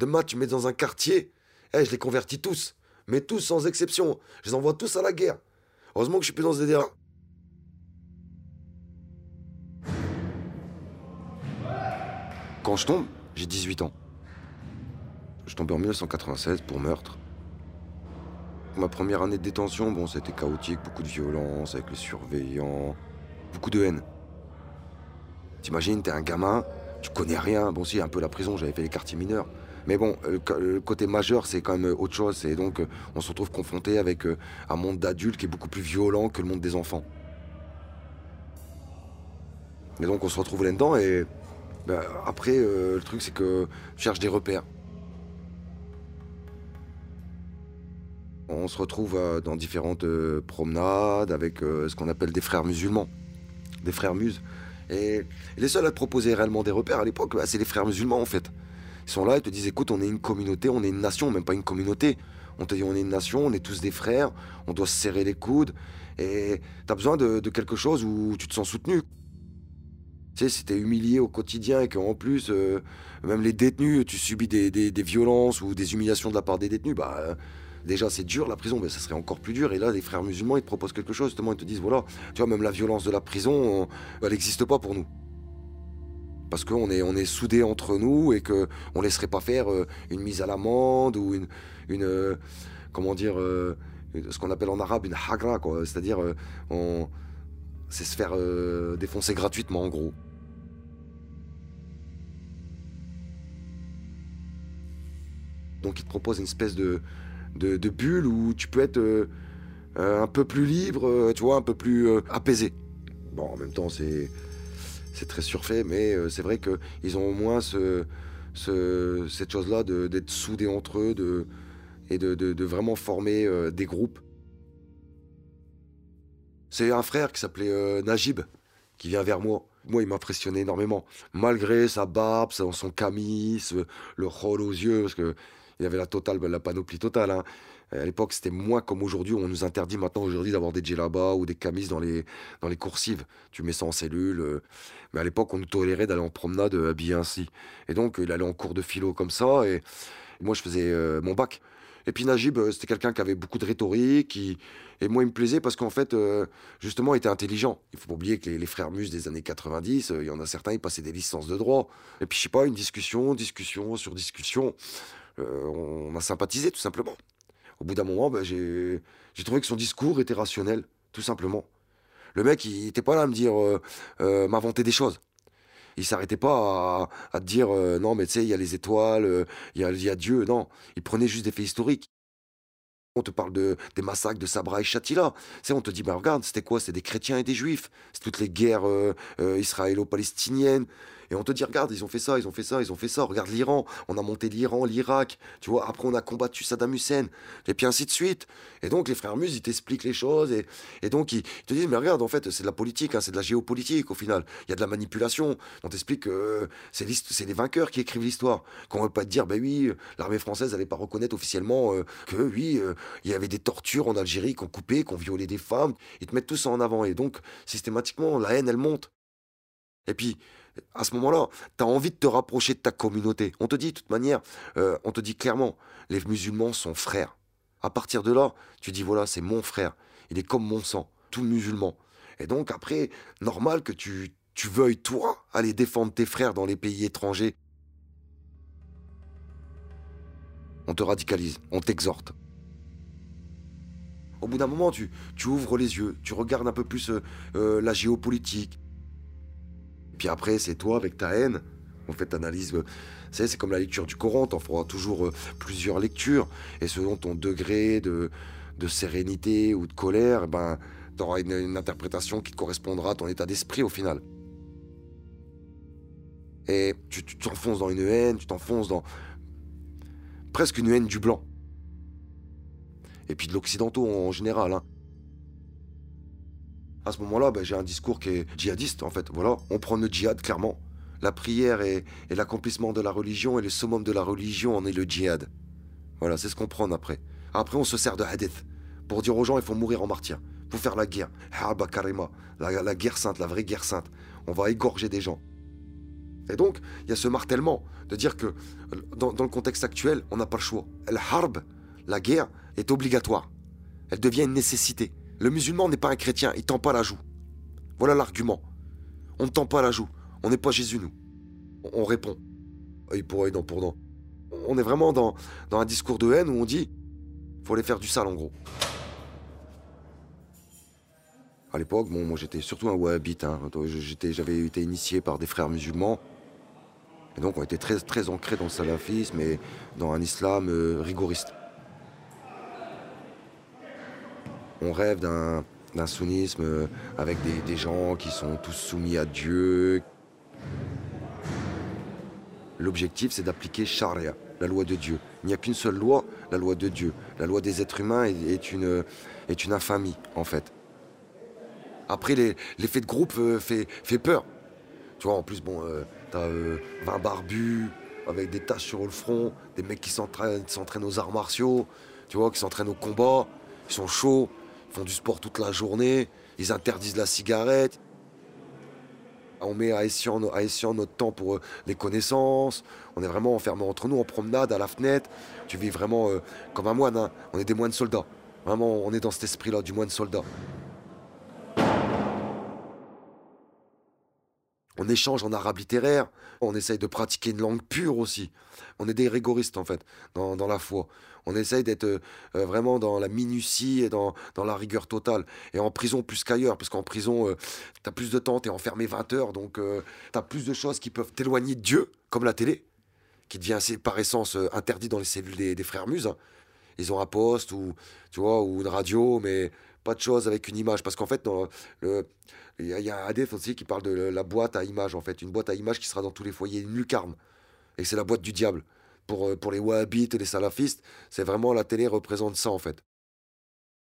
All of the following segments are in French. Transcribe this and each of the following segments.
Demain, tu mets dans un quartier, eh, je les convertis tous. Mais tous sans exception. Je les envoie tous à la guerre. Heureusement que je suis plus dans ce délire. Quand je tombe, j'ai 18 ans. Je tombe en 1996 pour meurtre. Ma première année de détention, bon, c'était chaotique, beaucoup de violence avec les surveillants, beaucoup de haine. T'imagines, t'es un gamin, tu connais rien. Bon, si, un peu la prison, j'avais fait les quartiers mineurs. Mais bon, le, côté majeur, c'est quand même autre chose. Et donc, euh, on se retrouve confronté avec euh, un monde d'adultes qui est beaucoup plus violent que le monde des enfants. Et donc, on se retrouve là-dedans. Et ben, après, euh, le truc, c'est que je cherche des repères. On se retrouve dans différentes promenades avec ce qu'on appelle des frères musulmans, des frères muses. Et les seuls à proposer réellement des repères à l'époque, bah, c'est les frères musulmans en fait. Ils sont là, ils te disent écoute, on est une communauté, on est une nation, même pas une communauté. On te dit on est une nation, on est tous des frères, on doit se serrer les coudes. Et tu as besoin de, quelque chose où tu te sens soutenu. Tu sais, si t'es humilié au quotidien et qu'en plus, euh, même les détenus, tu subis des, violences ou des humiliations de la part des détenus, bah déjà c'est dur la prison, mais ça serait encore plus dur. Et là, les frères musulmans, ils te proposent quelque chose, justement, ils te disent voilà, tu vois, même la violence de la prison, elle n'existe pas pour nous. Parce qu'on est, on est soudés entre nous et qu'on ne laisserait pas faire euh, une mise à l'amende ou une, une euh, comment dire, euh, ce qu'on appelle en arabe une hagra, quoi. C'est-à-dire, on, c'est se faire défoncer gratuitement, en gros. Donc ils te proposent une espèce de, de, bulle où tu peux être un peu plus libre, tu vois, un peu plus apaisé. Bon, en même temps, c'est c'est très surfait, mais c'est vrai qu'ils ont au moins ce, ce cette chose-là d'être soudés entre eux de, et de, de, vraiment former des groupes. C'est un frère qui s'appelait Najib qui vient vers moi. Moi, il m'impressionnait énormément. Malgré sa barbe, son camis, le rôle aux yeux, parce que il y avait la totale, la panoplie totale. Hein. À l'époque, c'était moins comme aujourd'hui. On nous interdit maintenant aujourd'hui d'avoir des djellabas ou des camises dans les, dans les coursives. Tu mets ça en cellule. Euh. Mais à l'époque, on nous tolérait d'aller en promenade euh, habillé ainsi. Et donc, il allait en cours de philo comme ça. Et, moi, je faisais euh, mon bac. Et puis Najib, c'était quelqu'un qui avait beaucoup de rhétorique. Et moi, il me plaisait parce qu'en fait, justement, il était intelligent. Il faut pas oublier que les, frères Mus des années 90, il y en a certains, ils passaient des licences de droit. Et puis, je sais pas, une discussion, discussion sur discussion. Euh, on a sympathisé tout simplement. Au bout d'un moment, ben, j'ai trouvé que son discours était rationnel, tout simplement. Le mec, il n'était pas là à me dire, euh, euh, m'inventer des choses. Il s'arrêtait pas à, dire, non, mais tu sais, il y a les étoiles, il y a, Dieu. Non, il prenait juste des faits historiques. On te parle de, des massacres de Sabra et Shatila. C'est, on te dit, bah, regarde, c'était quoi? C'était des chrétiens et des juifs. C'est toutes les guerres israélo-palestiniennes. Et on te dit, regarde, ils ont fait ça, ils ont fait ça, ils ont fait ça. Regarde l'Iran, on a monté l'Iran, l'Irak. Tu vois, après on a combattu Saddam Hussein. Et puis ainsi de suite. Et donc les frères Mus, ils t'expliquent les choses. Et, et donc ils, te disent, mais regarde, en fait, c'est de la politique, hein, c'est de la géopolitique au final. Il y a de la manipulation. On t'explique que c'est les vainqueurs qui écrivent l'histoire. Qu'on ne veut pas te dire, ben oui, l'armée française n'allait pas reconnaître officiellement euh, que oui, euh, il y avait des tortures en Algérie qu'on coupait, qu'on violait des femmes. Ils te mettent tout ça en avant. Et donc, systématiquement, la haine, elle monte. Et puis, à ce moment-là, tu as envie de te rapprocher de ta communauté. On te dit, de toute manière, euh, on te dit clairement, les musulmans sont frères. À partir de là, tu dis, voilà, c'est mon frère. Il est comme mon sang, tout musulman. Et donc, après, normal que tu, veuilles, toi, aller défendre tes frères dans les pays étrangers. On te radicalise, on t'exhorte. Au bout d'un moment, tu, tu ouvres les yeux, tu regardes un peu plus euh, euh, la géopolitique, puis après, c'est toi avec ta haine. En fait, analyse. Euh, c'est comme la lecture du Coran, t'en feras toujours euh, plusieurs lectures. Et selon ton degré de, sérénité ou de colère, ben, tu auras une, interprétation qui correspondra à ton état d'esprit au final. Et tu t'enfonces dans une haine, tu t'enfonces dans presque une haine du blanc. Et puis de l'occidentaux en général. Hein à ce moment-là, ben, j'ai un discours qui est djihadiste, en fait. Voilà, on prend le djihad, clairement. La prière et, l'accomplissement de la religion et le summum de la religion en est le djihad. Voilà, c'est ce qu'on prend après. Après, on se sert de hadith pour dire aux gens il faut mourir en martyr, pour faire la guerre. Harba Karima, la, guerre sainte, la vraie guerre sainte. On va égorger des gens. Et donc, il y a ce martèlement de dire que dans, le contexte actuel, on n'a pas le choix. La harb, la guerre, est obligatoire. Elle devient une nécessité. Le musulman n'est pas un chrétien, il tend pas la joue. Voilà l'argument. On ne tend pas la joue. On n'est pas Jésus, nous. On, répond. Œil pour œil, dent pour dent. On est vraiment dans, un discours de haine où on dit faut aller faire du sale, en gros. À l'époque, bon, moi j'étais surtout un wahhabite. Hein. J'avais été initié par des frères musulmans. Et donc on était très, très ancrés dans le salafisme et dans un islam euh, rigoriste. On rêve d'un, sunnisme euh, avec des, gens qui sont tous soumis à Dieu. L'objectif, c'est d'appliquer Sharia, la loi de Dieu. Il n'y a qu'une seule loi, la loi de Dieu. La loi des êtres humains est, une, infamie, en fait. Après, l'effet de groupe euh, fait, peur. Tu vois, en plus, bon, euh, t'as 20 euh, barbus avec des taches sur le front, des mecs qui s'entraînent aux arts martiaux, tu vois, qui s'entraînent au combat, ils sont chauds, font du sport toute la journée, ils interdisent la cigarette. On met à escient, à notre temps pour les connaissances. On est vraiment enfermés entre nous en promenade à la fenêtre. Tu vis vraiment comme un moine. Hein. On est des moines soldats. Vraiment, on est dans cet esprit-là du moine soldat. On échange en arabe littéraire, on essaye de pratiquer une langue pure aussi. On est des rigoristes en fait, dans, la foi. On essaye d'être euh, vraiment dans la minutie et dans, la rigueur totale. Et en prison plus qu'ailleurs, parce qu'en prison, euh, tu as plus de temps, tu es enfermé 20 heures, donc euh, tu as plus de choses qui peuvent t'éloigner de Dieu, comme la télé, qui devient par essence interdit dans les cellules des, frères Muses. Hein. Ils ont un poste ou, tu vois, ou une radio, mais pas de choses avec une image. Parce qu'en fait, il y, a un hadith aussi qui parle de la boîte à images, en fait. Une boîte à images qui sera dans tous les foyers, une lucarne. Et c'est la boîte du diable. Pour, euh, pour les wahhabites et les salafistes, c'est vraiment la télé représente ça, en fait.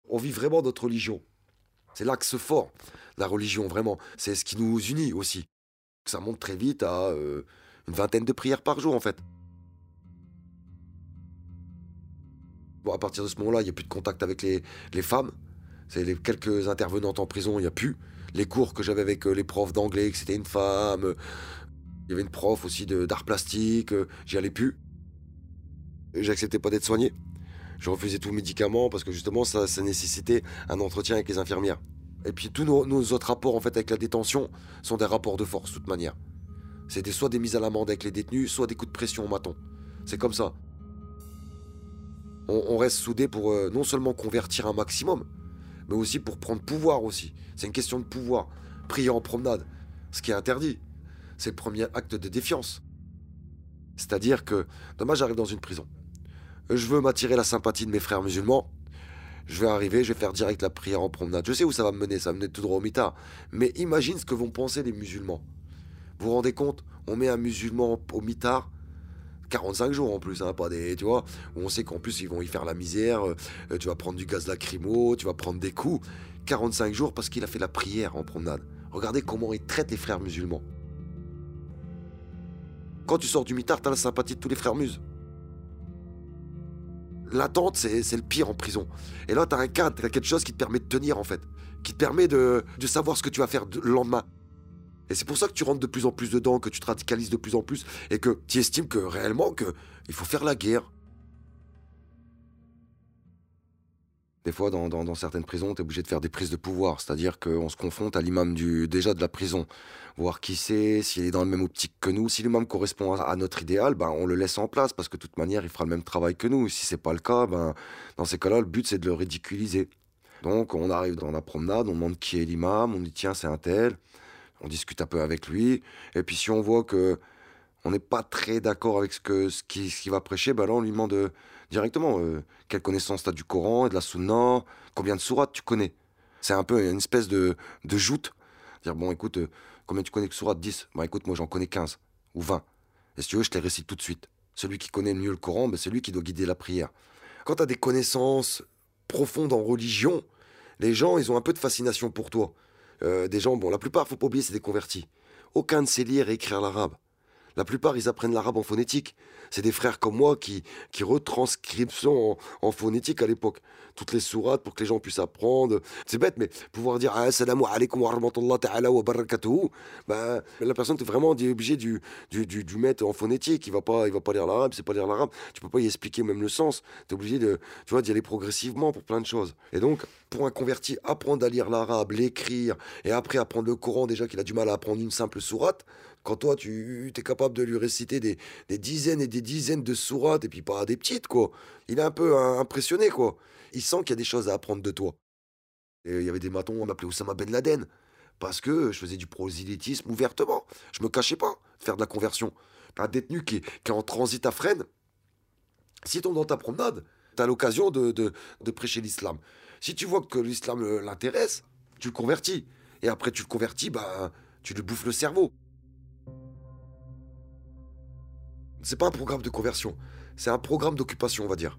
On vit vraiment notre religion. C'est l'axe fort, la religion, vraiment. C'est ce qui nous unit aussi. Ça monte très vite à euh, une vingtaine de prières par jour, en fait. Bon, à partir de ce moment-là, il n'y a plus de contact avec les, les femmes. C'est les quelques intervenantes en prison, il n'y a plus. Les cours que j'avais avec euh, les profs d'anglais, que c'était une femme. Il y avait une prof aussi d'art plastique, euh, j'y allais plus. J'acceptais pas d'être soigné. Je refusais tout médicament parce que justement ça, nécessitait un entretien avec les infirmières. Et puis tous nos, autres rapports en fait avec la détention sont des rapports de force de toute manière. C'était soit des mises à l'amende avec les détenus, soit des coups de pression au maton. C'est comme ça. On, reste soudés pour euh, non seulement convertir un maximum, mais aussi pour prendre pouvoir aussi. C'est une question de pouvoir. Prier en promenade, ce qui est interdit, c'est le premier acte de défiance. C'est-à-dire que, dommage, j'arrive dans une prison. Je veux m'attirer la sympathie de mes frères musulmans. Je vais arriver, je vais faire direct la prière en promenade. Je sais où ça va me mener, ça va me mener tout droit au mitard. Mais imagine ce que vont penser les musulmans. Vous vous rendez compte On met un musulman au mitard, 45 jours en plus, hein, pas des, tu vois, où on sait qu'en plus ils vont y faire la misère, euh, tu vas prendre du gaz lacrymo, tu vas prendre des coups. 45 jours parce qu'il a fait la prière en promenade. Regardez comment ils traitent les frères musulmans. Quand tu sors du mitard, t'as la sympathie de tous les frères muses. L'attente, c'est le pire en prison. Et là, t'as un cadre, t'as quelque chose qui te permet de tenir en fait, qui te permet de, de savoir ce que tu vas faire le lendemain. Et c'est pour ça que tu rentres de plus en plus dedans, que tu te radicalises de plus en plus, et que tu estimes que réellement que il faut faire la guerre. Des fois, dans, certaines prisons, tu es obligé de faire des prises de pouvoir, c'est-à-dire qu'on se confronte à l'imam déjà de la prison, voir qui c'est, s'il est dans le même optique que nous. Si l'imam correspond à, notre idéal, ben, on le laisse en place, parce que de toute manière, il fera le même travail que nous. Si c'est pas le cas, ben, dans ces cas-là, le but, c'est de le ridiculiser. Donc, on arrive dans la promenade, on demande qui est l'imam, on dit tiens, c'est un tel on discute un peu avec lui. Et puis si on voit que on n'est pas très d'accord avec ce que ce qui, ce va prêcher, ben là on lui demande euh, directement euh, quelle connaissance tu as du Coran et de la Sunna, combien de sourates tu connais? C'est un peu une espèce de, de joute. Dire bon écoute, euh, combien tu connais de sourates? 10 Bah écoute, moi j'en connais 15 ou 20. Et si tu veux, je te les récite tout de suite. Celui qui connaît mieux le Coran, ben, c'est lui qui doit guider la prière. Quand tu as des connaissances profondes en religion, les gens, ils ont un peu de fascination pour toi. Euh, des gens, bon, la plupart, faut pas oublier, c'est des convertis. Aucun ne sait lire et écrire l'arabe. La plupart, ils apprennent l'arabe en phonétique. C'est des frères comme moi qui, qui retranscrivent en, en phonétique à l'époque. Toutes les sourates pour que les gens puissent apprendre. C'est bête, mais pouvoir dire Assalamu alaikum wa rahmatullah ta'ala wa barakatuhu, ben, la personne est vraiment obligée du, du, du, mettre en phonétique. Il va va pas lire l'arabe, c'est pas lire l'arabe. Tu peux pas y expliquer même le sens. Tu es obligé d'y aller progressivement pour plein de choses. Et donc, pour un converti, apprendre à lire l'arabe, l'écrire, et après apprendre le Coran, déjà qu'il a du mal à apprendre une simple sourate, quand toi, tu es capable de lui réciter des, dizaines et des dizaines de sourates, et puis pas des petites, quoi. Il est un peu impressionné, quoi. Il sent qu'il y a des choses à apprendre de toi. Et il y avait des matons, on m'appelait Oussama Ben Laden, parce que je faisais du prosélytisme ouvertement. Je me cachais pas faire de la conversion. Un détenu qui est, en transit à Fresnes, si tu dans ta promenade, tu as l'occasion de, de prêcher l'islam. Si tu vois que l'islam euh, l'intéresse, tu le convertis. Et après, tu le convertis, bah, tu lui bouffes le cerveau. C'est pas un programme de conversion, c'est un programme d'occupation, on va dire.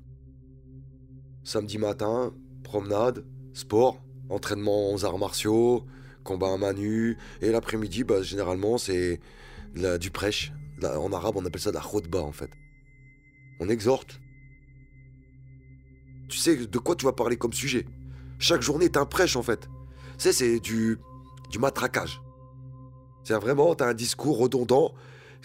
Samedi matin, promenade, sport, entraînement aux arts martiaux, combat à main nue, et l'après-midi, bah, généralement, c'est du prêche. en arabe, on appelle ça la khutbah, en fait. On exhorte. Tu sais de quoi tu vas parler comme sujet. Chaque journée est un prêche, en fait. Tu c'est du, du matraquage. C'est vraiment, t'as un discours redondant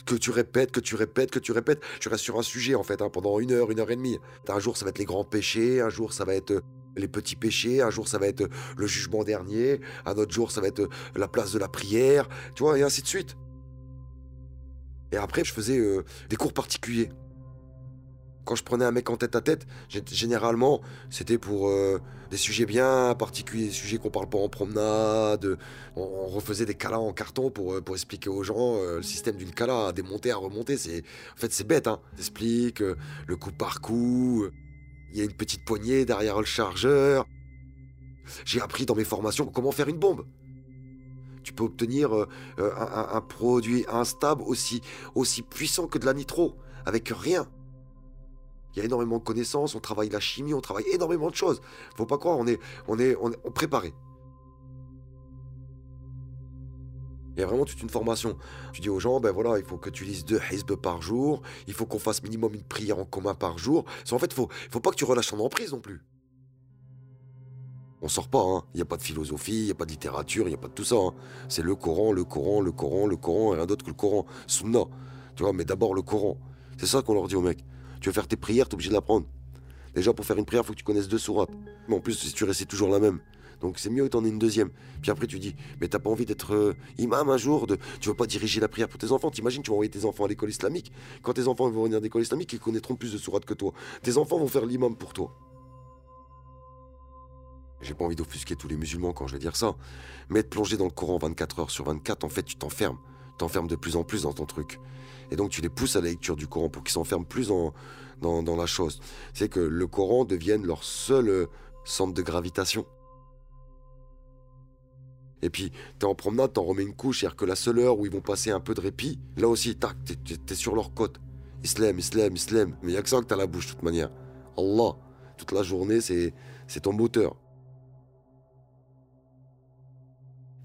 que tu répètes, que tu répètes, que tu répètes. Tu restes sur un sujet en fait hein, pendant une heure, une heure et demie. Un jour ça va être les grands péchés, un jour ça va être euh, les petits péchés, un jour ça va être euh, le jugement dernier, un autre jour ça va être euh, la place de la prière, tu vois, et ainsi de suite. Et après je faisais des cours particuliers. Quand je prenais un mec en tête à tête, généralement, c'était pour euh, des sujets bien particuliers, des sujets qu'on parle pas en promenade. On, refaisait des calas en carton pour, euh, pour expliquer aux gens euh, le système d'une cala, à démonter, à remonter. En fait, c'est bête, hein. T'expliques le coup par coup. Il y a une petite poignée derrière le chargeur. J'ai appris dans mes formations comment faire une bombe. Tu peux obtenir un, un, produit instable aussi, aussi puissant que de la nitro, avec rien. Il y a énormément de connaissances, on travaille la chimie, on travaille énormément de choses. Faut pas croire, on est, on est, on est préparé. Il y a vraiment toute une formation. Tu dis aux gens, ben voilà, il faut que tu lises deux hizb par jour, il faut qu'on fasse minimum une prière en commun par jour. En fait, il faut, faut pas que tu relâches ton emprise non plus. On sort pas, hein. Il n'y a pas de philosophie, il n'y a pas de littérature, il n'y a pas de tout ça. Hein. C'est le Coran, le Coran, le Coran, le Coran, et rien d'autre que le Coran. Sunna. Tu vois, mais d'abord le Coran. C'est ça qu'on leur dit aux mecs. Tu veux faire tes prières, tu es obligé de l'apprendre. Déjà, pour faire une prière, il faut que tu connaisses deux sourates. Mais en plus, si tu récites toujours la même. Donc c'est mieux que en aies une deuxième. Puis après, tu dis, mais t'as pas envie d'être euh, imam un jour. Tu veux pas diriger la prière pour tes enfants? T'imagines, tu vas envoyer tes enfants à l'école islamique. Quand tes enfants vont venir à l'école islamique, ils connaîtront plus de sourates que toi. Tes enfants vont faire l'imam pour toi. J'ai pas envie d'offusquer tous les musulmans quand je vais dire ça. Mais être plongé dans le Coran 24 heures sur 24, en fait, tu t'enfermes. T'enfermes de plus en plus dans ton truc. Et donc tu les pousses à la lecture du Coran pour qu'ils s'enferment plus dans, la chose. C'est que le Coran devienne leur seul euh, centre de gravitation. Et puis, t'es en promenade, t'en remets une couche, c'est-à-dire que la seule heure où ils vont passer un peu de répit, là aussi, tac, t'es, sur leur côte. Islam, islam, islam. Mais il a que ça que t'as la bouche, de toute manière. Allah, toute la journée, c'est, ton moteur.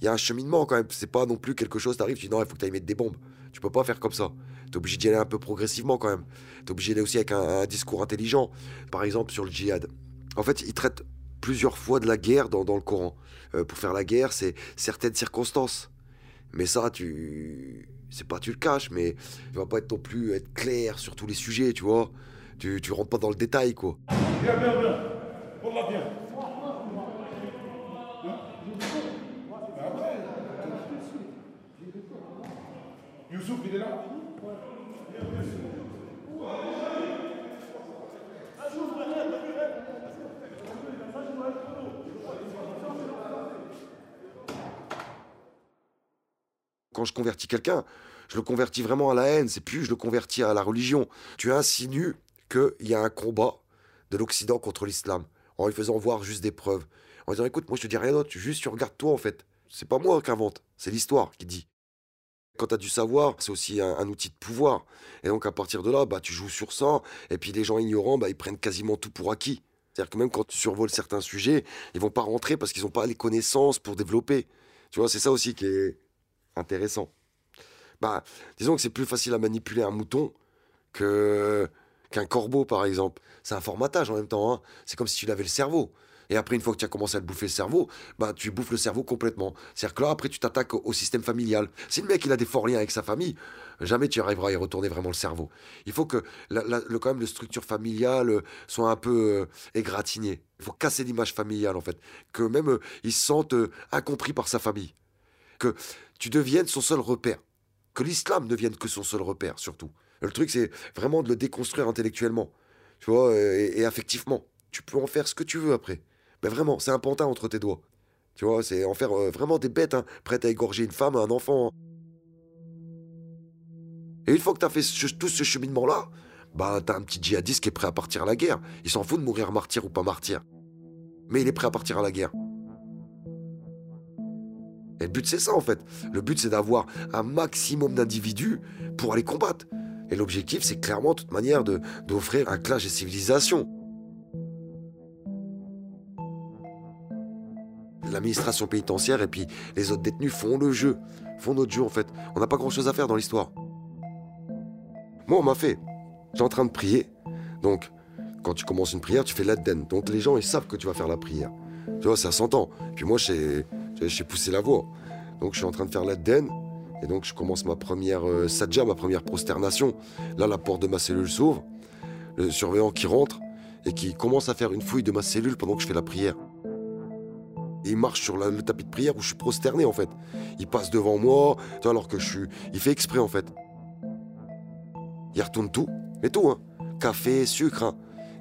Il y a un cheminement quand même, c'est pas non plus quelque chose, t'arrives, tu dis non, il faut que tu ailles mettre des bombes. Tu peux pas faire comme ça. Tu es obligé d'y aller un peu progressivement quand même. Tu es obligé d'aller aussi avec un, discours intelligent. Par exemple, sur le djihad. En fait, il traite plusieurs fois de la guerre dans, le Coran. Euh, pour faire la guerre, c'est certaines circonstances. Mais ça, tu. C'est pas tu le caches, mais tu vas pas être non plus être clair sur tous les sujets, tu vois. Tu, tu rentres pas dans le détail, quoi. Bien, bien, bien. Bien. Quand je convertis quelqu'un, je le convertis vraiment à la haine, c'est plus je le convertis à la religion. Tu insinues qu'il y a un combat de l'Occident contre l'islam, en lui faisant voir juste des preuves. En disant écoute, moi je te dis rien d'autre, juste tu regardes toi en fait. C'est pas moi qui invente, c'est l'histoire qui dit. Quand tu as du savoir, c'est aussi un, outil de pouvoir. Et donc à partir de là, bah, tu joues sur ça, et puis les gens ignorants, bah, ils prennent quasiment tout pour acquis. C'est-à-dire que même quand tu survoles certains sujets, ils vont pas rentrer parce qu'ils n'ont pas les connaissances pour développer. Tu vois, c'est ça aussi qui est intéressant. Bah, disons que c'est plus facile à manipuler un mouton que qu'un corbeau, par exemple. C'est un formatage en même temps. Hein. C'est comme si tu l'avais le cerveau. Et après, une fois que tu as commencé à le bouffer le cerveau, bah, tu bouffes le cerveau complètement. C'est-à-dire que là, après, tu t'attaques au, système familial. Si le mec, il a des forts liens avec sa famille, jamais tu arriveras à y retourner vraiment le cerveau. Il faut que, le, quand même, la structure familiale euh, soit un peu euh, égratignée. Il faut casser l'image familiale, en fait. Que même, euh, il se sente incompris par sa famille. Que tu deviennes son seul repère. Que l'islam ne devienne que son seul repère, surtout. Le truc, c'est vraiment de le déconstruire intellectuellement, tu vois, et affectivement. Tu peux en faire ce que tu veux après. Mais vraiment, c'est un pantin entre tes doigts. Tu vois, c'est en faire euh, vraiment des bêtes, hein, prêtes à égorger une femme, un enfant. Et une fois que t'as fait tout ce cheminement-là, bah t'as un petit djihadiste qui est prêt à partir à la guerre. Il s'en fout de mourir martyr ou pas martyr. Mais il est prêt à partir à la guerre. Et le but c'est ça en fait. Le but c'est d'avoir un maximum d'individus pour aller combattre. Et l'objectif c'est clairement de toute manière d'offrir un clash des civilisations. L'administration pénitentiaire et puis les autres détenus font le jeu, font notre jeu en fait. On n'a pas grand chose à faire dans l'histoire. Moi, on m'a fait. J'étais en train de prier. Donc, quand tu commences une prière, tu fais l'adden. Donc, les gens, ils savent que tu vas faire la prière. Tu vois, ça s'entend. Puis moi, j'ai poussé la voix. Donc, je suis en train de faire l'adden. Et donc, je commence ma première euh, sadja, ma première prosternation. Là, la porte de ma cellule s'ouvre. Le surveillant qui rentre et qui commence à faire une fouille de ma cellule pendant que je fais la prière il marche sur le tapis de prière où je suis prosterné en fait. Il passe devant moi, alors que je suis. Il fait exprès en fait. Il retourne tout, mais tout, hein. Café, sucre, hein.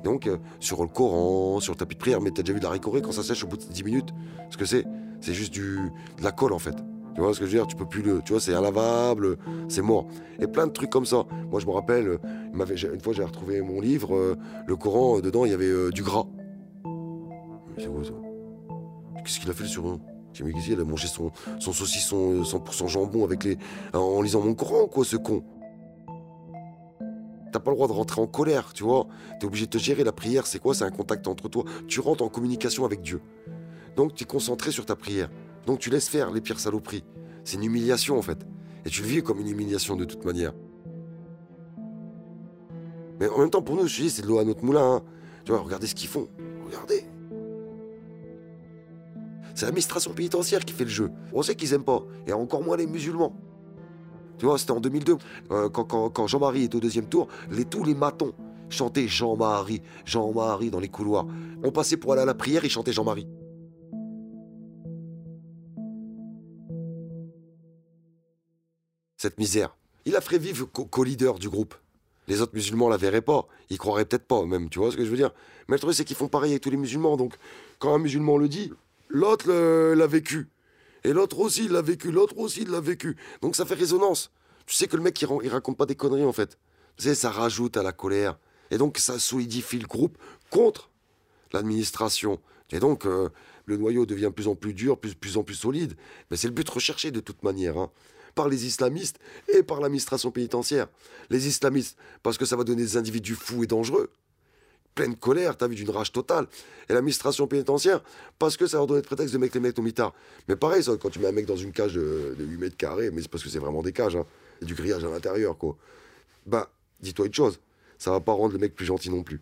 Donc, euh, sur le Coran, sur le tapis de prière, mais t'as déjà vu de la ricorée quand ça sèche au bout de 10 minutes? Ce que c'est C'est juste du, de la colle en fait. Tu vois ce que je veux dire? Tu peux plus le. Tu vois, c'est inlavable, c'est mort. Et plein de trucs comme ça. Moi, je me rappelle, euh, une fois, j'ai retrouvé mon livre, euh, le Coran, dedans, il y avait du gras. C'est quoi ça Qu'est-ce qu'il a fait sur eux J'ai il a mangé son, son saucisson 100% euh, jambon avec les, en lisant mon Coran, quoi, ce con. T'as pas le droit de rentrer en colère, tu vois. T'es obligé de te gérer. La prière, c'est quoi? C'est un contact entre toi. Tu rentres en communication avec Dieu. Donc tu es concentré sur ta prière. Donc tu laisses faire les pires saloperies. C'est une humiliation en fait. Et tu le vis comme une humiliation de toute manière. Mais en même temps, pour nous, je dis, c'est de l'eau à notre moulin. Hein. Tu vois, regardez ce qu'ils font. Regardez. C'est l'administration pénitentiaire qui fait le jeu. On sait qu'ils aiment pas, et encore moins les musulmans. Tu vois, c'était en 2002, euh, quand, Jean-Marie est au deuxième tour, les, tous les matons chantaient Jean-Marie, Jean-Marie dans les couloirs. On passait pour aller à la prière, ils chantaient Jean-Marie. Cette misère. Il a ferait vivre co-leader du groupe. Les autres musulmans la verraient pas. Ils croiraient peut-être pas, même. Tu vois ce que je veux dire Mais le truc, c'est qu'ils font pareil avec tous les musulmans. Donc, quand un musulman le dit, l'autre l'a vécu. Et l'autre aussi l'a vécu, l'autre aussi l'a vécu. Donc ça fait résonance. Tu sais que le mec, il, raconte pas des conneries en fait. Tu sais, ça rajoute à la colère. Et donc ça solidifie le groupe contre l'administration. Et donc euh, le noyau devient de plus en plus dur, plus, plus en plus solide. Mais c'est le but recherché de toute manière. Hein. par les islamistes et par l'administration pénitentiaire. Les islamistes, parce que ça va donner des individus fous et dangereux pleine colère, t'as vu, d'une rage totale. Et l'administration pénitentiaire, parce que ça leur donnait de prétexte de mettre les mecs au mitard. Mais pareil, quand tu mets un mec dans une cage de, 8 mètres carrés, mais c'est parce que c'est vraiment des cages, hein, et du grillage à l'intérieur, quoi. Bah, dis-toi une chose, ça va pas rendre le mec plus gentil non plus.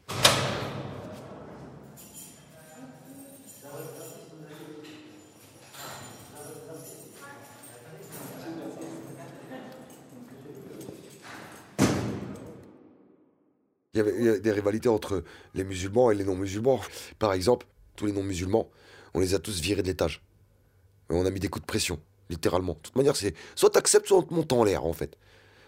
Avait des rivalités entre les musulmans et les non-musulmans. Par exemple, tous les non-musulmans, on les a tous virés de l'étage. On a mis des coups de pression, littéralement. De toute manière, c'est soit t'acceptes, soit on te monte en l'air, en fait.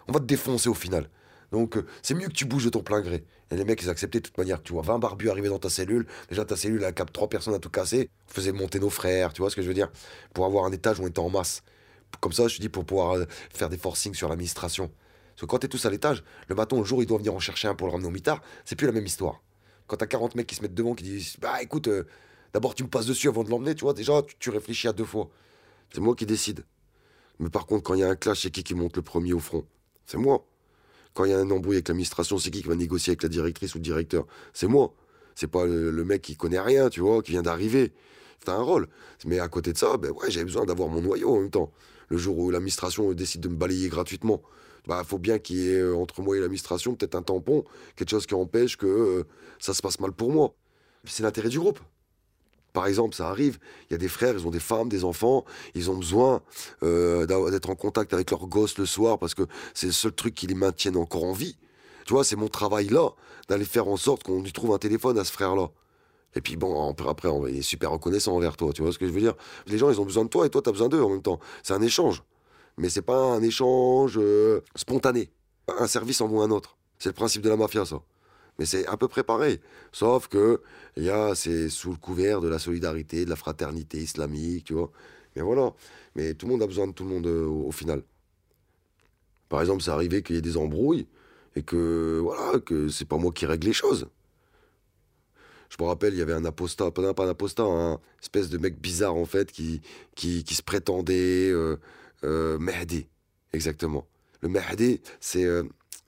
On va te défoncer au final. Donc, euh, c'est mieux que tu bouges de ton plein gré. Et les mecs, ils acceptaient de toute manière. Tu vois, 20 barbus arriver dans ta cellule. Déjà, ta cellule, elle capte 3 personnes à tout casser. On faisait monter nos frères, tu vois ce que je veux dire Pour avoir un étage où on était en masse. Comme ça, je dis, pour pouvoir euh, faire des forcings sur l'administration. Parce que quand t'es tous à l'étage, le bâton, le jour, il doit venir en chercher un pour le ramener au mitard, c'est plus la même histoire. Quand t'as 40 mecs qui se mettent devant, qui disent Bah écoute, euh, d'abord tu me passes dessus avant de l'emmener, tu vois, déjà tu, réfléchis à deux fois. C'est moi qui décide. Mais par contre, quand il y a un clash, c'est qui qui monte le premier au front? C'est moi. Quand il y a un embrouille avec l'administration, c'est qui va négocier avec la directrice ou le directeur? C'est moi. C'est pas le, mec qui connaît rien, tu vois, qui vient d'arriver. T'as un rôle. Mais à côté de ça, ben ouais, j'avais besoin d'avoir mon noyau en même temps. Le jour où l'administration décide de me balayer gratuitement, bah faut bien qu'il y ait euh, entre moi et l'administration peut-être un tampon, quelque chose qui empêche que euh, ça se passe mal pour moi. C'est l'intérêt du groupe. Par exemple, ça arrive, il y a des frères, ils ont des femmes, des enfants, ils ont besoin euh, d'être en contact avec leurs gosses le soir parce que c'est le seul truc qui les maintienne encore en vie. Tu vois, c'est mon travail là, d'aller faire en sorte qu'on lui trouve un téléphone à ce frère-là. Et puis bon, après, il est super reconnaissant envers toi, tu vois ce que je veux dire? Les gens, ils ont besoin de toi et toi, tu as besoin d'eux en même temps. C'est un échange. Mais c'est pas un échange euh, spontané. Un service en un autre. C'est le principe de la mafia, ça. Mais c'est à peu près pareil. Sauf que y a, c'est sous le couvert de la solidarité, de la fraternité islamique, tu vois. Mais voilà. Mais tout le monde a besoin de tout le monde euh, au, final. Par exemple, c'est arrivé qu'il y ait des embrouilles et que, voilà, que c'est pas moi qui règle les choses. Je me rappelle, il y avait un apostat, pas, un apostat, un espèce de mec bizarre en fait qui, qui, qui se prétendait euh, euh. Exactement. Le Mahdi, c'est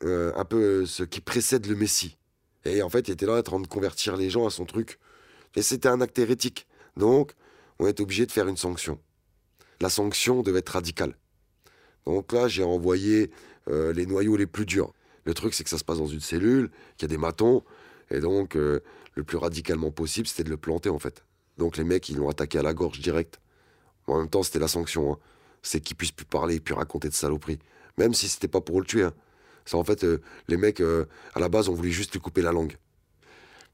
un peu ce qui précède le Messie. Et en fait, il était là en train de convertir les gens à son truc. Et c'était un acte hérétique. Donc, on est obligé de faire une sanction. La sanction devait être radicale. Donc là, j'ai envoyé euh, les noyaux les plus durs. Le truc, c'est que ça se passe dans une cellule, qu'il y a des matons. Et donc, euh, le plus radicalement possible, c'était de le planter, en fait. Donc les mecs, ils l'ont attaqué à la gorge direct. En même temps, c'était la sanction. Hein. C'est qu'ils puissent plus parler, plus raconter de saloperies. Même si c'était pas pour le tuer. Hein. C'est en fait, euh, les mecs, euh, à la base, on voulait juste lui couper la langue.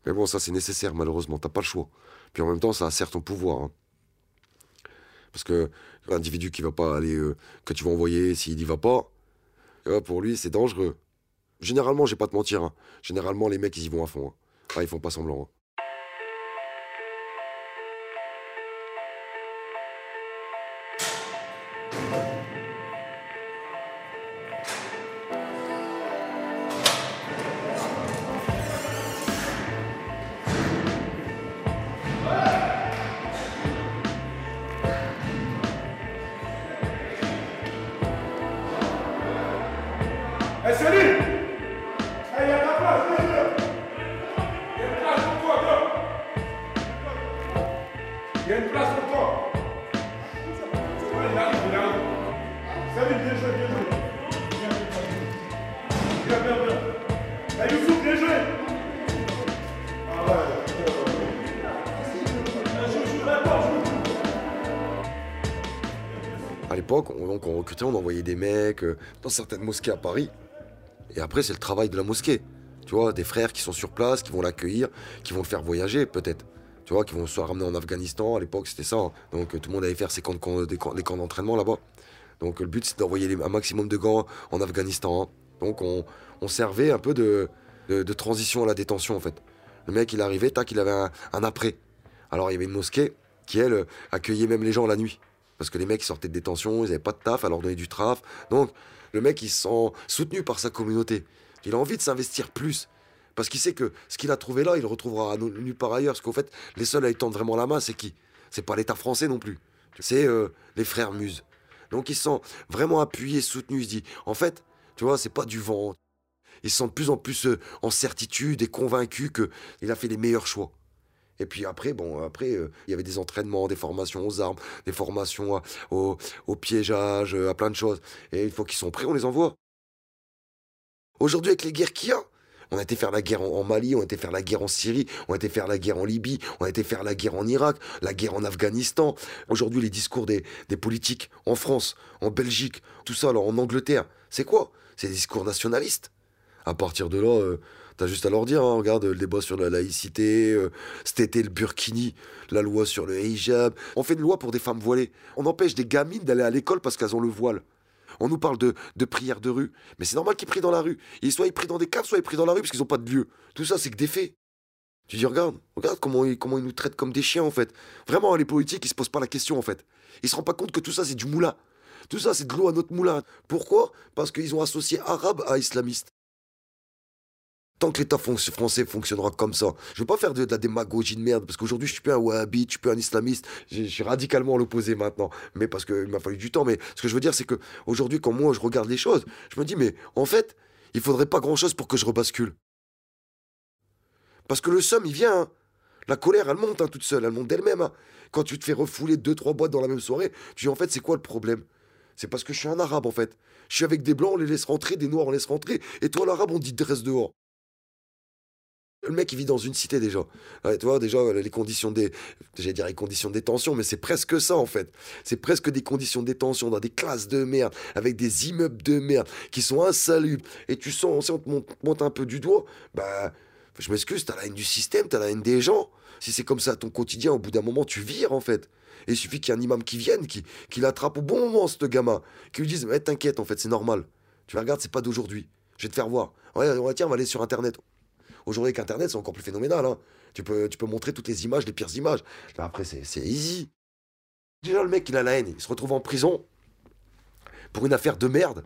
Mais bon, ça c'est nécessaire, malheureusement, t'as pas le choix. Puis en même temps, ça assert ton pouvoir. Hein. Parce que l'individu qui va pas aller, euh, que tu vas envoyer, s'il y va pas, pour lui, c'est dangereux. Généralement, je vais pas te mentir, hein. généralement, les mecs, ils y vont à fond. Ah, ils font pas semblant. Recrutait, on envoyait des mecs euh, dans certaines mosquées à Paris. Et après, c'est le travail de la mosquée. Tu vois, des frères qui sont sur place, qui vont l'accueillir, qui vont le faire voyager peut-être. Tu vois, qui vont se ramener en Afghanistan. À l'époque, c'était ça. Hein. Donc tout le monde allait faire ses camps, d'entraînement là-bas. Donc le but, c'est d'envoyer un maximum de gants en Afghanistan. Hein. Donc on, servait un peu de, transition à la détention en fait. Le mec, il arrivait, tac, il avait un, un après. Alors il y avait une mosquée qui, elle, accueillait même les gens la nuit. Parce que les mecs, ils sortaient de détention, ils n'avaient pas de taf, à leur donner du traf. Donc, le mec, il se sent soutenu par sa communauté. Il a envie de s'investir plus. Parce qu'il sait que ce qu'il a trouvé là, il le retrouvera nulle part ailleurs. Parce qu'en fait, les seuls à y tendre vraiment la main, c'est qui? C'est pas l'État français non plus. C'est euh, les frères Muses. Donc, il se sent vraiment appuyé, soutenu. Il se dit, en fait, tu vois, c'est pas du vent. Il se sent de plus en plus euh, en certitude et convaincu qu'il a fait les meilleurs choix. Et puis après, bon, après, euh, il y avait des entraînements, des formations aux armes, des formations au, piégeage, euh, à plein de choses. Et une fois qu'ils sont prêts, on les envoie. Aujourd'hui, avec les guerres qu'il y a, on a été faire la guerre en, Mali, on a été faire la guerre en Syrie, on a été faire la guerre en Libye, on a été faire la guerre en Irak, la guerre en Afghanistan. Aujourd'hui, les discours des, des, politiques en France, en Belgique, tout ça, alors en Angleterre, c'est quoi? C'est des discours nationalistes. À partir de là, euh, T'as juste à leur dire, hein, regarde le débat sur la laïcité, euh, cet été le burkini, la loi sur le hijab. On fait une loi pour des femmes voilées. On empêche des gamines d'aller à l'école parce qu'elles ont le voile. On nous parle de, de prières de rue. Mais c'est normal qu'ils prient dans la rue. Ils soit ils prient dans des caves, soit ils prient dans la rue parce qu'ils n'ont pas de lieu. Tout ça, c'est que des faits. Tu dis, regarde, regarde comment ils, nous traitent comme des chiens, en fait. Vraiment, les politiques, ils se posent pas la question, en fait. Ils se rendent pas compte que tout ça, c'est du moulin. Tout ça, c'est de l'eau à notre moulin. Pourquoi? Parce qu'ils ont associé arabe à islamiste. Tant que l'État français fonctionnera comme ça, je veux pas faire de, la démagogie de merde, parce qu'aujourd'hui, je suis plus un wahhabite, je suis plus un islamiste, je, suis radicalement l'opposé maintenant, mais parce qu'il m'a fallu du temps. Mais ce que je veux dire, c'est que aujourd'hui, quand moi je regarde les choses, je me dis, mais en fait, il faudrait pas grand chose pour que je rebascule. Parce que le somme, il vient. Hein. La colère, elle monte hein, toute seule, elle monte d'elle-même. Hein. Quand tu te fais refouler deux, trois boîtes dans la même soirée, tu dis, en fait, c'est quoi le problème? C'est parce que je suis un arabe en fait. Je suis avec des blancs, on les laisse rentrer, des noirs, on laisse rentrer. Et toi, l'arabe, on dit reste dehors. Le mec, il vit dans une cité déjà. tu vois, déjà, les conditions des. J'allais dire les conditions de détention, mais c'est presque ça en fait. C'est presque des conditions de détention dans des classes de merde, avec des immeubles de merde qui sont insalubres. Et tu sens, on te monte, un peu du doigt, bah. Je m'excuse, t'as la haine du système, t'as la haine des gens. Si c'est comme ça ton quotidien, au bout d'un moment, tu vires en fait. Il suffit qu'il y ait un imam qui vienne, qui, qui l'attrape au bon moment, ce gamin, qui lui dise Mais t'inquiète, en fait, c'est normal. Tu vas regarder, c'est pas d'aujourd'hui. Je vais te faire voir. Ouais, tiens, on va aller sur Internet. Aujourd'hui, avec Internet, c'est encore plus phénoménal. Hein. Tu, peux, tu peux montrer toutes les images, les pires images. après, c'est easy. Déjà, le mec, il a la haine. Il se retrouve en prison pour une affaire de merde.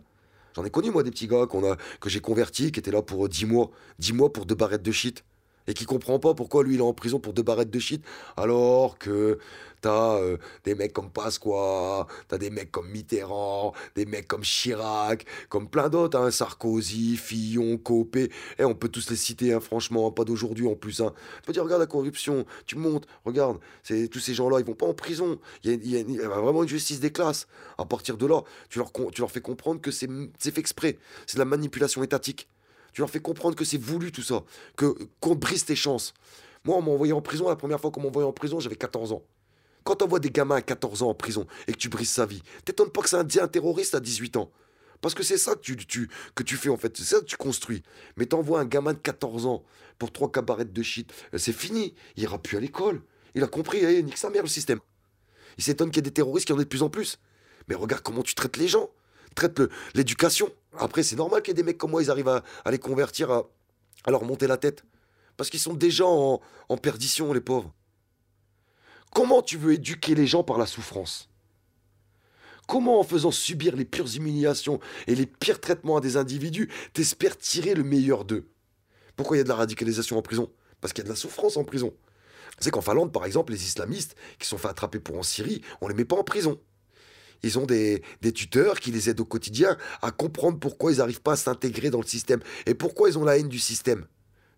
J'en ai connu, moi, des petits gars qu'on a, que j'ai convertis, qui étaient là pour 10 mois. 10 mois pour deux barrettes de shit et qui comprend pas pourquoi lui il est en prison pour deux barrettes de shit alors que t'as euh, des mecs comme Pasqua, t'as des mecs comme Mitterrand, des mecs comme Chirac, comme plein d'autres, hein, Sarkozy, Fillon, Copé, et eh, on peut tous les citer, hein, franchement, pas d'aujourd'hui en plus. Hein. Tu peux dire, regarde la corruption, tu montes, regarde, tous ces gens-là, ils vont pas en prison. Il y, a, vraiment une justice des classes. À partir de là, tu leur, tu leur fais comprendre que c'est fait exprès, c'est de la manipulation étatique. Tu leur fais comprendre que c'est voulu tout ça, que qu'on brise tes chances. Moi, on m'a envoyé en prison, la première fois qu'on m'a envoyé en prison, j'avais 14 ans. Quand on voit des gamins à 14 ans en prison et que tu brises sa vie, t'étonnes pas que c'est un, terroriste à 18 ans. Parce que c'est ça que tu, que tu fais en fait, c'est ça que tu construis. Mais t'envoies un gamin de 14 ans pour trois cabarets de shit, euh, c'est fini, il ira plus à l'école. Il a compris, eh, nique sa mère le système. Il s'étonne qu'il y ait des terroristes qui en aient de plus en plus. Mais regarde comment tu traites les gens traite l'éducation. Après, c'est normal qu'il y ait des mecs comme moi, ils arrivent à, les convertir, à, leur monter la tête. Parce qu'ils sont déjà en, en perdition, les pauvres. Comment tu veux éduquer les gens par la souffrance? Comment en faisant subir les pires humiliations et les pires traitements à des individus, t'espères tirer le meilleur d'eux? Pourquoi il y a de la radicalisation en prison? Parce qu'il y a de la souffrance en prison. C'est qu'en Finlande, par exemple, les islamistes qui sont fait attraper pour en Syrie, on les met pas en prison. Ils ont des, tuteurs qui les aident au quotidien à comprendre pourquoi ils n'arrivent pas à s'intégrer dans le système et pourquoi ils ont la haine du système.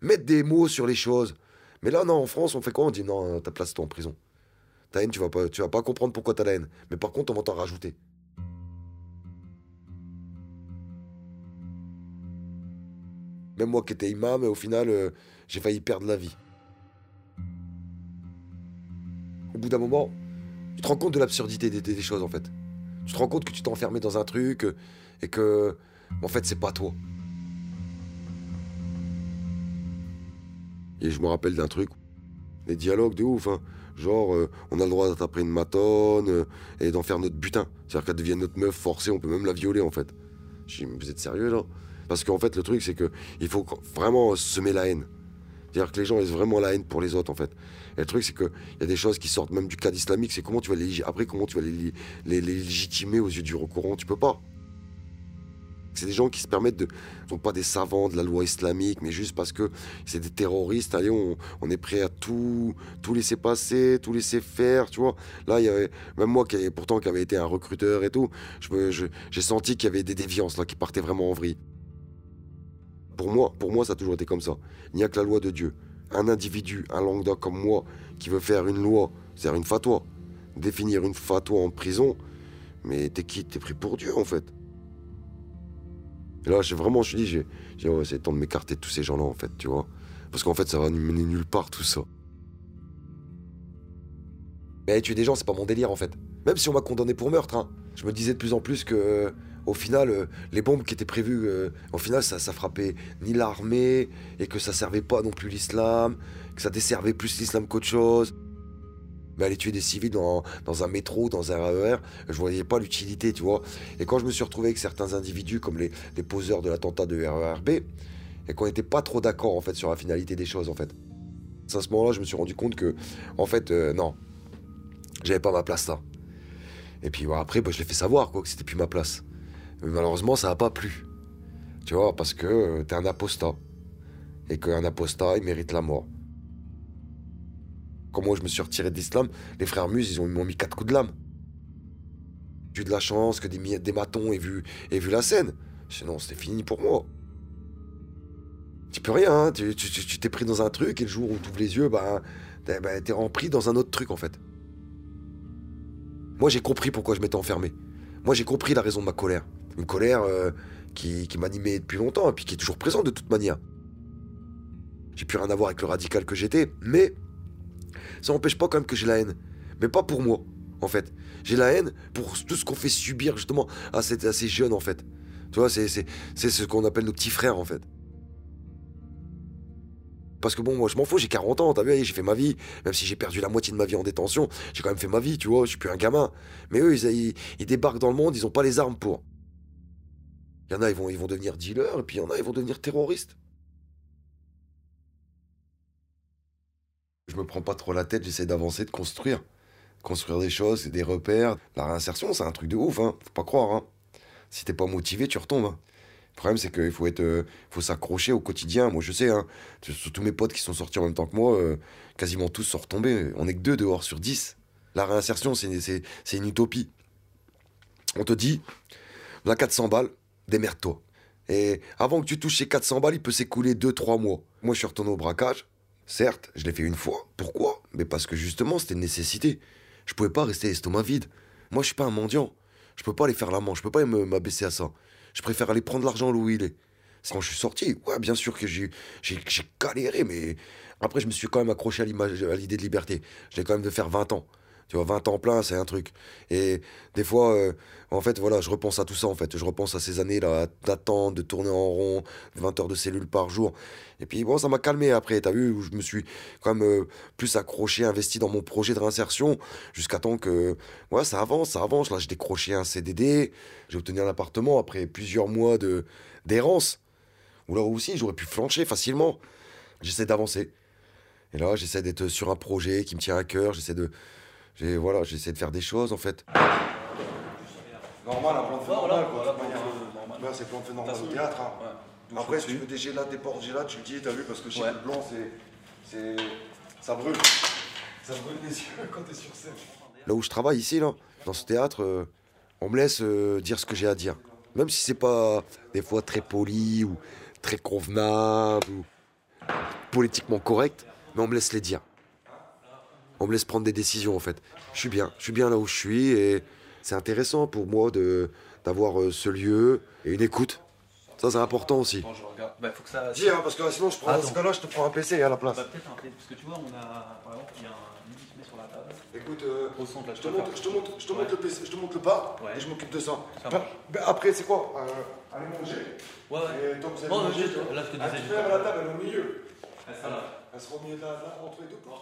Mettre des mots sur les choses. Mais là, non, en France, on fait quoi? On dit non, ta place, toi en prison. Ta haine, tu vas pas, tu vas pas comprendre pourquoi tu as la haine. Mais par contre, on va t'en rajouter. Même moi qui étais imam, au final, euh, j'ai failli perdre la vie. Au bout d'un moment, tu te rends compte de l'absurdité des, choses en fait. Tu te rends compte que tu t'es enfermé dans un truc euh, et que, en fait, c'est pas toi. Et je me rappelle d'un truc, des dialogues de ouf, hein. Genre, euh, on a le droit d'attraper une matonne euh, et d'en faire notre butin. C'est-à-dire qu'elle devienne notre meuf forcée, on peut même la violer en fait. Je dis, vous êtes sérieux là? Parce qu'en fait, le truc, c'est que il faut vraiment semer la haine. C'est-à-dire que les gens ont vraiment la haine pour les autres en fait. Et le truc, c'est qu'il y a des choses qui sortent même du cadre islamique, c'est comment tu vas les après comment tu vas les, les, légitimer aux yeux du recourant, tu peux pas. C'est des gens qui se permettent de. ne sont pas des savants de la loi islamique, mais juste parce que c'est des terroristes. Allez, on, est prêt à tout, tout laisser passer, tout laisser faire, tu vois. Là, y avait. Même moi, qui pourtant, qui avait été un recruteur et tout, j'ai senti qu'il y avait des déviances, là, qui partaient vraiment en vrille. Pour moi, pour moi, ça a toujours été comme ça. Il n'y a que la loi de Dieu un individu, un lambda comme moi, qui veut faire une loi, c'est-à-dire une fatwa, définir une fatwa en prison, mais t'es qui? T'es pris pour Dieu en fait. Et là, j'ai vraiment, je dis, j'ai, j'ai c'est temps de m'écarter de tous ces gens-là en fait, tu vois. Parce qu'en fait, ça va nous mener nulle part tout ça. Mais tuer des gens, c'est pas mon délire en fait. Même si on m'a condamné pour meurtre, hein. je me disais de plus en plus que au final, euh, les bombes qui étaient prévues, euh, au final, ça, ça frappait ni l'armée, et que ça servait pas non plus l'islam, que ça desservait plus l'islam qu'autre chose. Mais aller tuer des civils dans, un métro, dans un RER, je voyais pas l'utilité, tu vois. Et quand je me suis retrouvé avec certains individus, comme les, poseurs de l'attentat de RERB, et qu'on n'était pas trop d'accord, en fait, sur la finalité des choses, en fait. À ce moment-là, je me suis rendu compte que, en fait, euh, non, j'avais pas ma place là. Et puis après, bah, je l'ai fait savoir, quoi, que c'était plus ma place. Mais malheureusement, ça n'a pas plu. Tu vois, parce que t'es un apostat. Et qu'un apostat, il mérite la mort. Comment je me suis retiré d'islam, les frères Muses, ils m'ont mis quatre coups de lame. J'ai eu de la chance que des, des matons aient vu, aient vu la scène. Sinon, c'était fini pour moi. Tu peux rien, hein. tu t'es pris dans un truc et le jour où tu ouvres les yeux, ben, t'es rempli dans un autre truc en fait. Moi j'ai compris pourquoi je m'étais enfermé. Moi, j'ai compris la raison de ma colère. Une colère euh, qui, m'animait depuis longtemps et puis qui est toujours présente de toute manière. J'ai plus rien à voir avec le radical que j'étais, mais ça n'empêche pas quand même que j'ai la haine. Mais pas pour moi, en fait. J'ai la haine pour tout ce qu'on fait subir justement à, ces, jeunes, en fait. Tu vois, c'est ce qu'on appelle nos petits frères, en fait. Parce que bon, moi je m'en fous, j'ai 40 ans, t'as vu, j'ai fait ma vie. Même si j'ai perdu la moitié de ma vie en détention, j'ai quand même fait ma vie, tu vois, je suis plus un gamin. Mais eux, ils, ils, débarquent dans le monde, ils ont pas les armes pour. Il y en a, ils vont, ils vont devenir dealers, et puis il y en a, ils vont devenir terroristes. Je me prends pas trop la tête, j'essaie d'avancer, de construire. Construire des choses, des repères. La réinsertion, c'est un truc de ouf, hein. Faut pas croire, hein. Si t'es pas motivé, tu retombes. Hein. Le problème, c'est qu'il faut être, euh, faut s'accrocher au quotidien. Moi, je sais, hein, tous mes potes qui sont sortis en même temps que moi, euh, quasiment tous sont retombés. On est que deux dehors sur dix. La réinsertion, c'est une utopie. On te dit, on a 400 balles, démerde-toi. Et avant que tu touches ces 400 balles, il peut s'écouler 2-3 mois. Moi, je suis retourné au braquage. Certes, je l'ai fait une fois. Pourquoi? Mais parce que justement, c'était une nécessité. Je pouvais pas rester estomac vide. Moi, je suis pas un mendiant. Je peux pas aller faire la manche. Je peux pas m'abaisser à ça. Je préfère aller prendre l'argent là où il est. Quand je suis sorti, ouais, bien sûr que j'ai galéré, mais après, je me suis quand même accroché à l'idée de liberté. J'ai quand même de faire 20 ans. Tu vois, 20 ans plein, c'est un truc. Et des fois, euh, en fait, voilà, je repense à tout ça, en fait. Je repense à ces années-là d'attente, de tourner en rond, 20 heures de cellules par jour. Et puis, bon, ça m'a calmé après, t'as vu, où je me suis quand même euh, plus accroché, investi dans mon projet de réinsertion, jusqu'à temps que, ouais, ça avance, ça avance. Là, j'ai décroché un CDD, j'ai obtenu un appartement après plusieurs mois de d'errance. Ou là aussi, j'aurais pu flancher facilement. J'essaie d'avancer. Et là, j'essaie d'être sur un projet qui me tient à cœur, j'essaie de j'ai voilà, j'essaie de faire des choses en fait. Normal, un plan de feu normal, quoi. C'est plan de feu normal au théâtre. Hein. Après, si tu veux des gélades, des portes gélades, tu le dis, t'as vu, parce que chez le blanc, c'est. Ça brûle. Ça brûle les yeux quand t'es sur scène. Là où je travaille ici, là, dans ce théâtre, euh, on me laisse euh, dire ce que j'ai à dire. Même si c'est pas des fois très poli ou très convenable ou politiquement correct, mais on me laisse les dire on me laisse prendre des décisions en fait. Je suis bien, je suis bien là où je suis et c'est intéressant pour moi de d'avoir euh, ce lieu et une écoute. Ça c'est important aussi. Bon, je regarde. Bah, faut que ça. Dis, hein, parce que sinon je prends, dans ce cas-là, je te prends un PC à la place. Bah, peut-être un PC, parce que tu vois, on a, par exemple, il y a un display sur la table. Écoute, euh, Au centre, là, je, te montre, je te montre, je te montre le PC, je te montre le pas et je m'occupe de ça. ça bah, après, c'est quoi? Euh, Allez manger. Ouais, ouais. Et donc vous allez bon, manger. Là, je te disais. À la table, elle est au milieu. Elle sera là. Elle sera au milieu de la, entre les deux. Pour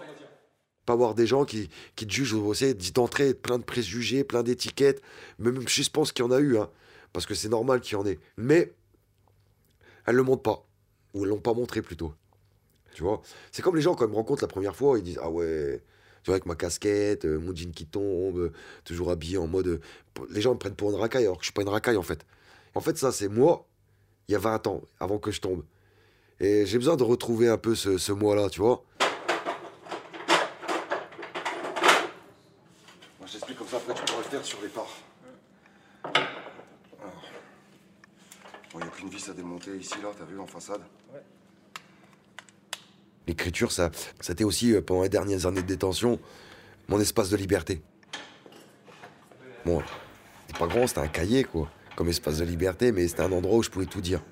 pas voir des gens qui, qui te jugent aussi, d'entrer plein de préjugés, plein d'étiquettes. Même je pense qu'il y en a eu, hein, parce que c'est normal qu'il y en ait. Mais elles le montrent pas, ou elles l'ont pas montré plutôt. Tu vois? C'est comme les gens quand ils me rencontrent la première fois, ils disent Ah ouais, tu vois, avec ma casquette, euh, mon jean qui tombe, toujours habillé en mode. Euh, les gens me prennent pour une racaille, alors que je suis pas une racaille en fait. En fait, ça, c'est moi, il y a 20 ans, avant que je tombe. Et j'ai besoin de retrouver un peu ce, ce moi-là, tu vois? Sur les parts. il n'y a qu'une vis à démonter ici, là, t'as vu, en façade L'écriture, ça, c'était aussi, euh, pendant les dernières années de détention, mon espace de liberté. Bon, c'était pas grand, c'était un cahier, quoi, comme espace de liberté, mais c'était un endroit où je pouvais tout dire.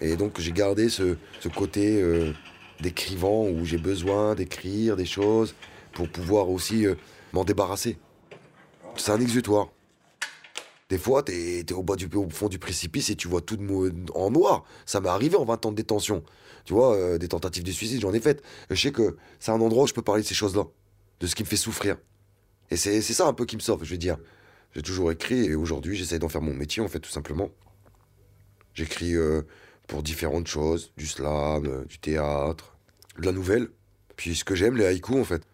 Et donc, j'ai gardé ce, côté euh, d'écrivant où j'ai besoin d'écrire des choses pour pouvoir aussi euh, m'en débarrasser. C'est un exutoire. Des fois, t'es es au, fond du précipice et tu vois tout en noir. Ça m'est arrivé en 20 ans de détention. Tu vois, euh, des tentatives de suicide, j'en ai faites. Je sais que c'est un endroit où je peux parler de ces choses-là, de ce qui me fait souffrir. Et c'est ça un peu qui me sauve, je veux dire. J'ai toujours écrit et aujourd'hui, j'essaie d'en faire mon métier, en fait, tout simplement. J'écris euh, pour différentes choses, du slam, euh, du théâtre, de la nouvelle. Puis ce que j'aime, les haïkus, en fait.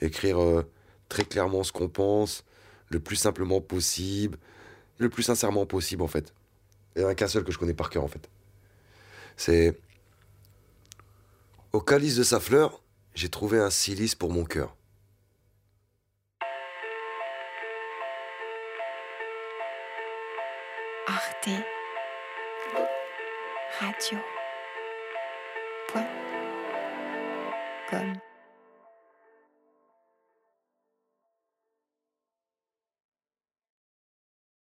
Écrire très clairement ce qu'on pense, le plus simplement possible, le plus sincèrement possible en fait. Il n'y en a qu'un seul que je connais par cœur en fait. C'est au calice de sa fleur, j'ai trouvé un silice pour mon cœur.